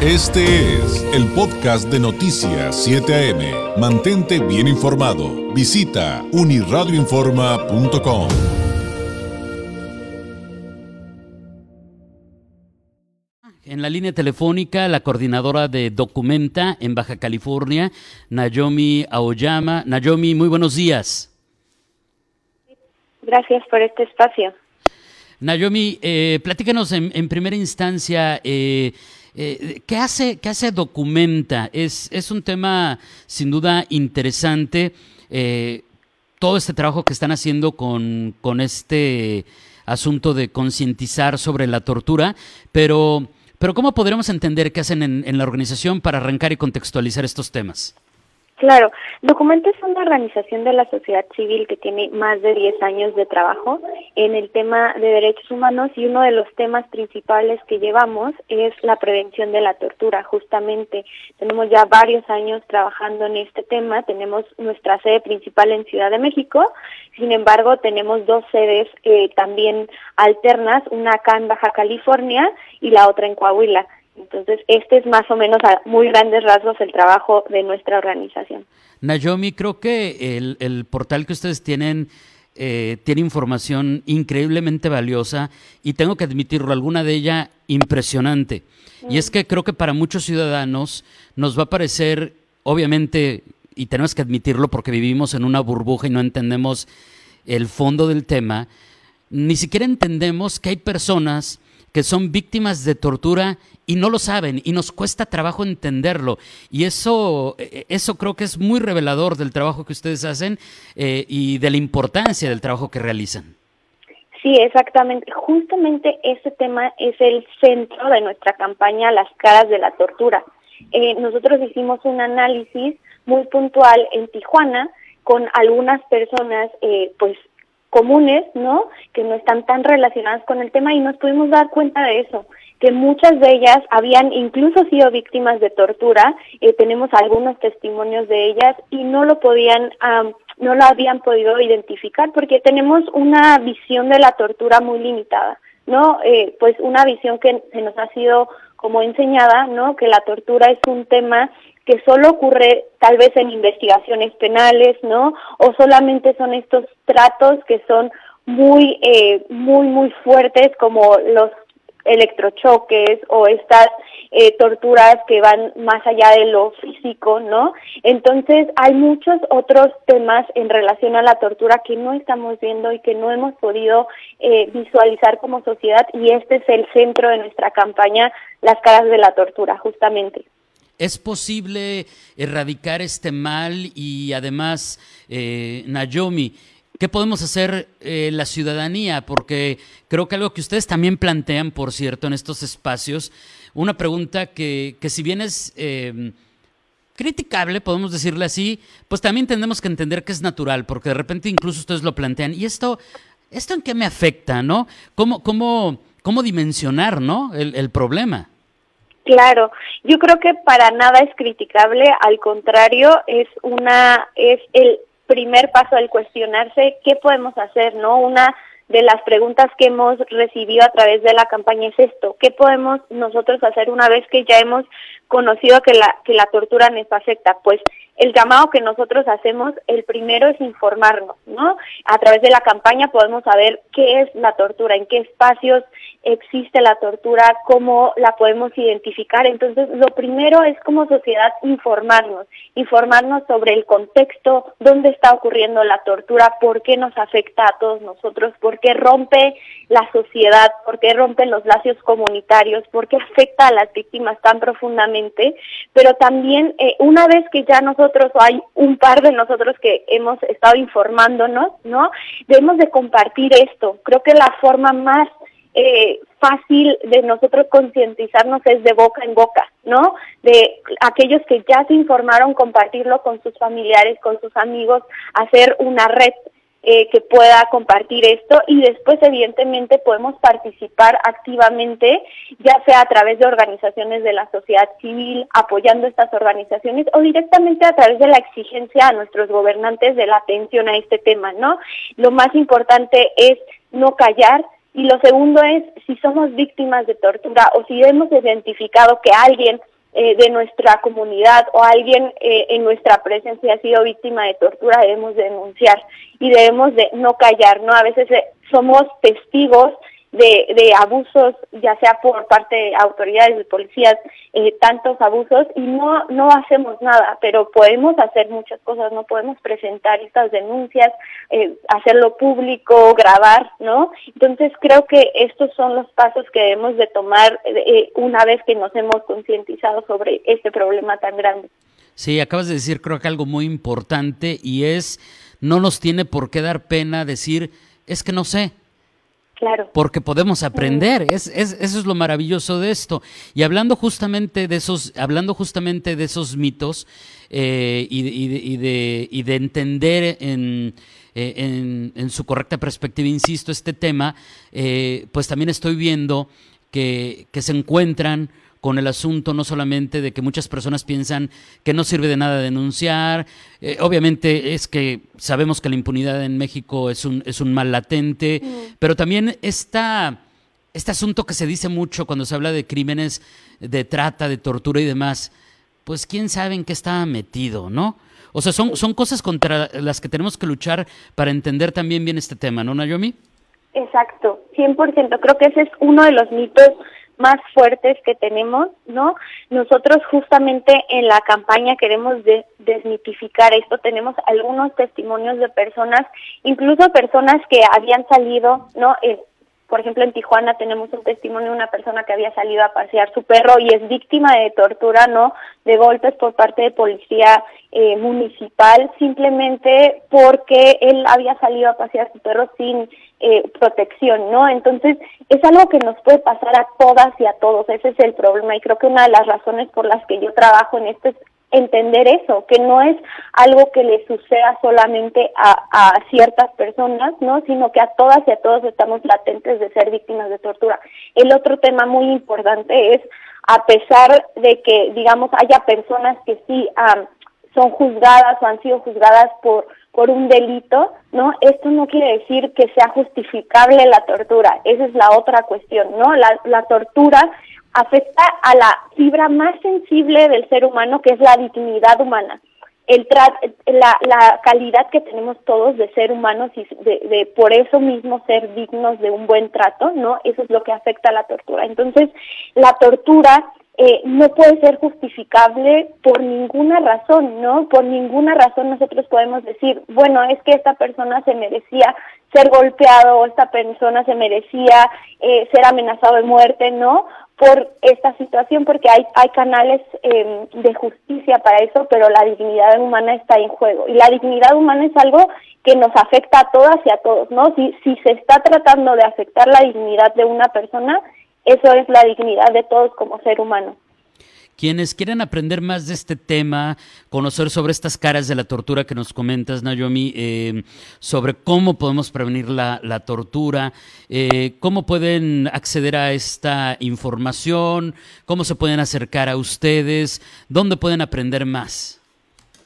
Este es el podcast de Noticias 7 AM. Mantente bien informado. Visita uniradioinforma.com. En la línea telefónica, la coordinadora de Documenta en Baja California, Nayomi Aoyama. Nayomi, muy buenos días. Gracias por este espacio. Nayomi, eh, platícanos en, primera instancia, eh, eh, ¿qué, hace, ¿qué hace Documenta? Es, es un tema sin duda interesante, eh, todo este trabajo que están haciendo con, con este asunto de concientizar sobre la tortura, pero, pero ¿cómo podremos entender qué hacen en, en la organización para arrancar y contextualizar estos temas? Claro, Documento es una organización de la sociedad civil que tiene más de 10 años de trabajo en el tema de derechos humanos y uno de los temas principales que llevamos es la prevención de la tortura, justamente. Tenemos ya varios años trabajando en este tema, tenemos nuestra sede principal en Ciudad de México, sin embargo tenemos dos sedes eh, también alternas, una acá en Baja California y la otra en Coahuila. Entonces, este es más o menos a muy grandes rasgos el trabajo de nuestra organización. Nayomi, creo que el, portal que ustedes tienen eh, tiene información increíblemente valiosa y tengo que admitirlo, alguna de ella impresionante. Y es que creo que para muchos ciudadanos nos va a parecer, obviamente, y tenemos que admitirlo porque vivimos en una burbuja y no entendemos el fondo del tema, ni siquiera entendemos que hay personas que son víctimas de tortura y no lo saben y nos cuesta trabajo entenderlo. Y eso, eh, eso creo que es muy revelador del trabajo que ustedes hacen eh, y de la importancia del trabajo que realizan. Sí, exactamente. Justamente ese tema es el centro de nuestra campaña Las caras de la tortura. Eh, nosotros hicimos un análisis muy puntual en Tijuana con algunas personas, pues comunes, ¿no? Que no están tan relacionadas con el tema y nos pudimos dar cuenta de eso, que muchas de ellas habían incluso sido víctimas de tortura, eh, tenemos algunos testimonios de ellas y no lo podían, no lo habían podido identificar porque tenemos una visión de la tortura muy limitada, ¿no? Eh, pues una visión que se nos ha sido como enseñada, ¿no? Que la tortura es un tema que solo ocurre tal vez en investigaciones penales, ¿no? O solamente son estos tratos que son muy, eh, muy, muy fuertes como los electrochoques o estas eh, torturas que van más allá de lo físico, ¿no? Entonces hay muchos otros temas en relación a la tortura que no estamos viendo y que no hemos podido eh, visualizar como sociedad y este es el centro de nuestra campaña, las caras de la tortura, justamente. ¿Es posible erradicar este mal y además, eh, Nayomi, qué podemos hacer eh, la ciudadanía? Porque creo que algo que ustedes también plantean, por cierto, en estos espacios, una pregunta que, que si bien es eh, criticable, podemos decirle así, pues también tenemos que entender que es natural, porque de repente incluso ustedes lo plantean. ¿Y esto, esto en qué me afecta, no? ¿Cómo, cómo, cómo dimensionar, no, el problema? Claro, yo creo que para nada es criticable, al contrario, es una es el primer paso al cuestionarse qué podemos hacer, ¿no? Una de las preguntas que hemos recibido a través de la campaña es esto, ¿qué podemos nosotros hacer una vez que ya hemos conocido que la que la tortura nos afecta? Pues el llamado que nosotros hacemos, el primero es informarnos, ¿no? A través de la campaña podemos saber qué es la tortura, en qué espacios existe la tortura, cómo la podemos identificar. Entonces, lo primero es como sociedad informarnos, informarnos sobre el contexto, dónde está ocurriendo la tortura, por qué nos afecta a todos nosotros, por qué rompe la sociedad, por qué rompe los lazos comunitarios, por qué afecta a las víctimas tan profundamente, pero también eh, una vez que ya nosotros o hay un par de nosotros que hemos estado informándonos, ¿no? Debemos de compartir esto. Creo que la forma más eh, fácil de nosotros concientizarnos es de boca en boca, ¿no? De aquellos que ya se informaron, compartirlo con sus familiares, con sus amigos, hacer una red eh, que pueda compartir esto y después evidentemente podemos participar activamente, ya sea a través de organizaciones de la sociedad civil, apoyando estas organizaciones o directamente a través de la exigencia a nuestros gobernantes de la atención a este tema, ¿no? Lo más importante es no callar, Y lo segundo es si somos víctimas de tortura o si hemos identificado que alguien eh, de nuestra comunidad o alguien eh, en nuestra presencia ha sido víctima de tortura, debemos denunciar y debemos de no callar, ¿no? A veces eh, somos testigos de, de abusos, ya sea por parte de autoridades de policías, eh, tantos abusos y no, no hacemos nada, pero podemos hacer muchas cosas, no podemos presentar estas denuncias, eh, hacerlo público, grabar, ¿no? Entonces creo que estos son los pasos que debemos de tomar eh, una vez que nos hemos concientizado sobre este problema tan grande. Sí, acabas de decir creo que algo muy importante y es, no nos tiene por qué dar pena decir, es que no sé, Claro. Porque podemos aprender, es, es, eso es lo maravilloso de esto. Y hablando justamente de esos, hablando justamente de esos mitos eh, y, y, de, y, de, y, de, entender en, eh, en, en, su correcta perspectiva, insisto, este tema, eh, pues también estoy viendo que, que se encuentran con el asunto no solamente de que muchas personas piensan que no sirve de nada denunciar, eh, obviamente es que sabemos que la impunidad en México es un, es un mal latente, mm. pero también esta, este asunto que se dice mucho cuando se habla de crímenes de trata, de tortura y demás, pues quién sabe en qué está metido, ¿no? O sea, son, son cosas contra las que tenemos que luchar para entender también bien este tema, ¿no, Nayomi? Exacto, 100%. Creo que ese es uno de los mitos más fuertes que tenemos, ¿no? Nosotros justamente en la campaña queremos de desmitificar esto. Tenemos algunos testimonios de personas, incluso personas que habían salido, ¿no? Eh, por ejemplo, en Tijuana tenemos un testimonio de una persona que había salido a pasear su perro y es víctima de tortura, ¿no? De golpes por parte de policía eh, municipal, simplemente porque él había salido a pasear su perro sin eh, protección, ¿no? Entonces, es algo que nos puede pasar a todas y a todos, ese es el problema y creo que una de las razones por las que yo trabajo en esto es entender eso, que no es algo que le suceda solamente a, a, ciertas personas, ¿no? Sino que a todas y a todos estamos latentes de ser víctimas de tortura. El otro tema muy importante es, a pesar de que, digamos, haya personas que sí um, son juzgadas o han sido juzgadas por por un delito, ¿no? Esto no quiere decir que sea justificable la tortura, esa es la otra cuestión, ¿no? La, la tortura afecta a la fibra más sensible del ser humano, que es la dignidad humana. El la, la calidad que tenemos todos de ser humanos y de, de por eso mismo ser dignos de un buen trato, ¿no? Eso es lo que afecta a la tortura. Entonces, la tortura eh, no puede ser justificable por ninguna razón, ¿no? Por ninguna razón nosotros podemos decir, bueno, es que esta persona se merecía ser golpeado o esta persona se merecía eh, ser amenazado de muerte, ¿no? Por esta situación, porque hay, hay canales eh, de justicia para eso, pero la dignidad humana está en juego. Y la dignidad humana es algo que nos afecta a todas y a todos, ¿no? Si, si se está tratando de afectar la dignidad de una persona, eso es la dignidad de todos como ser humano. Quienes quieren aprender más de este tema, conocer sobre estas caras de la tortura que nos comentas, Naomi, eh, sobre cómo podemos prevenir la, la tortura, eh, cómo pueden acceder a esta información, cómo se pueden acercar a ustedes, dónde pueden aprender más.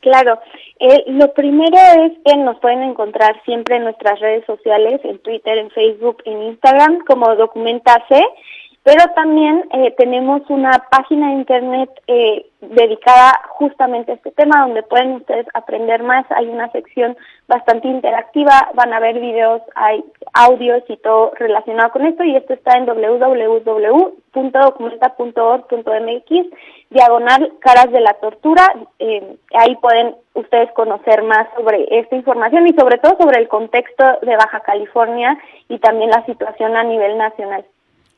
Claro, eh, lo primero es que nos pueden encontrar siempre en nuestras redes sociales, en Twitter, en Facebook, en Instagram, como Documenta C pero también eh, tenemos una página de internet eh, dedicada justamente a este tema, donde pueden ustedes aprender más. Hay una sección bastante interactiva, van a ver videos, hay audios y todo relacionado con esto, y esto está en www.documenta.org.mx, diagonal caras de la tortura. Eh, ahí pueden ustedes conocer más sobre esta información y sobre todo sobre el contexto de Baja California y también la situación a nivel nacional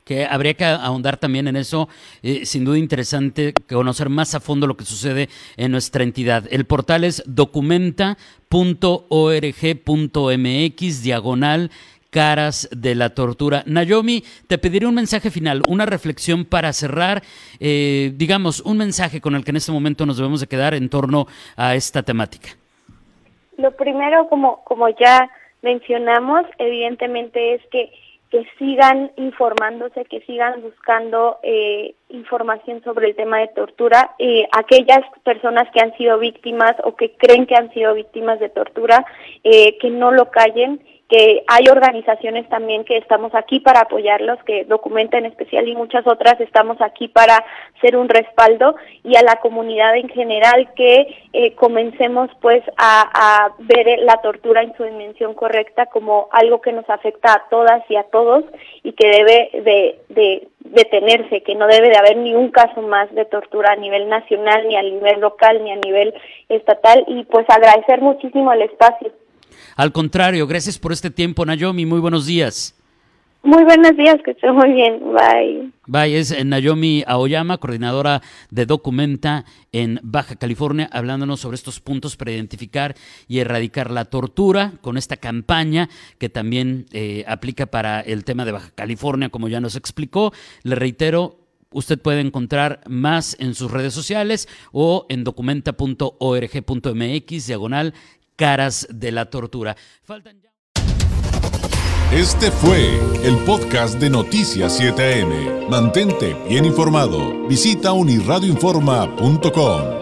que habría que ahondar también en eso. Eh, sin duda interesante conocer más a fondo lo que sucede en nuestra entidad. El portal es documenta.org.mx, diagonal caras de la tortura. Nayomi, te pediré un mensaje final, una reflexión para cerrar, eh, digamos, un mensaje con el que en este momento nos debemos de quedar en torno a esta temática. Lo primero, como, como ya mencionamos, evidentemente es que que sigan informándose, que sigan buscando eh, información sobre el tema de tortura. Eh, aquellas personas que han sido víctimas o que creen que han sido víctimas de tortura, eh, que no lo callen, que hay organizaciones también que estamos aquí para apoyarlos, que Documenta en especial y muchas otras estamos aquí para ser un respaldo y a la comunidad en general que eh, comencemos pues a, ver la tortura en su dimensión correcta como algo que nos afecta a todas y a todos y que debe de, de detenerse, que no debe de haber ni un caso más de tortura a nivel nacional, ni a nivel local, ni a nivel estatal y pues agradecer muchísimo el espacio. Al contrario, gracias por este tiempo, Nayomi. Muy buenos días. Muy buenos días, que esté muy bien. Bye. Bye, es Nayomi Aoyama, coordinadora de Documenta en Baja California, hablándonos sobre estos puntos para identificar y erradicar la tortura con esta campaña que también eh, aplica para el tema de Baja California, como ya nos explicó. Le reitero, usted puede encontrar más en sus redes sociales o en documenta.org.mx, diagonal caras de la tortura. Este fue el podcast de Noticias 7am. Mantente bien informado. Visita unirradioinforma.com.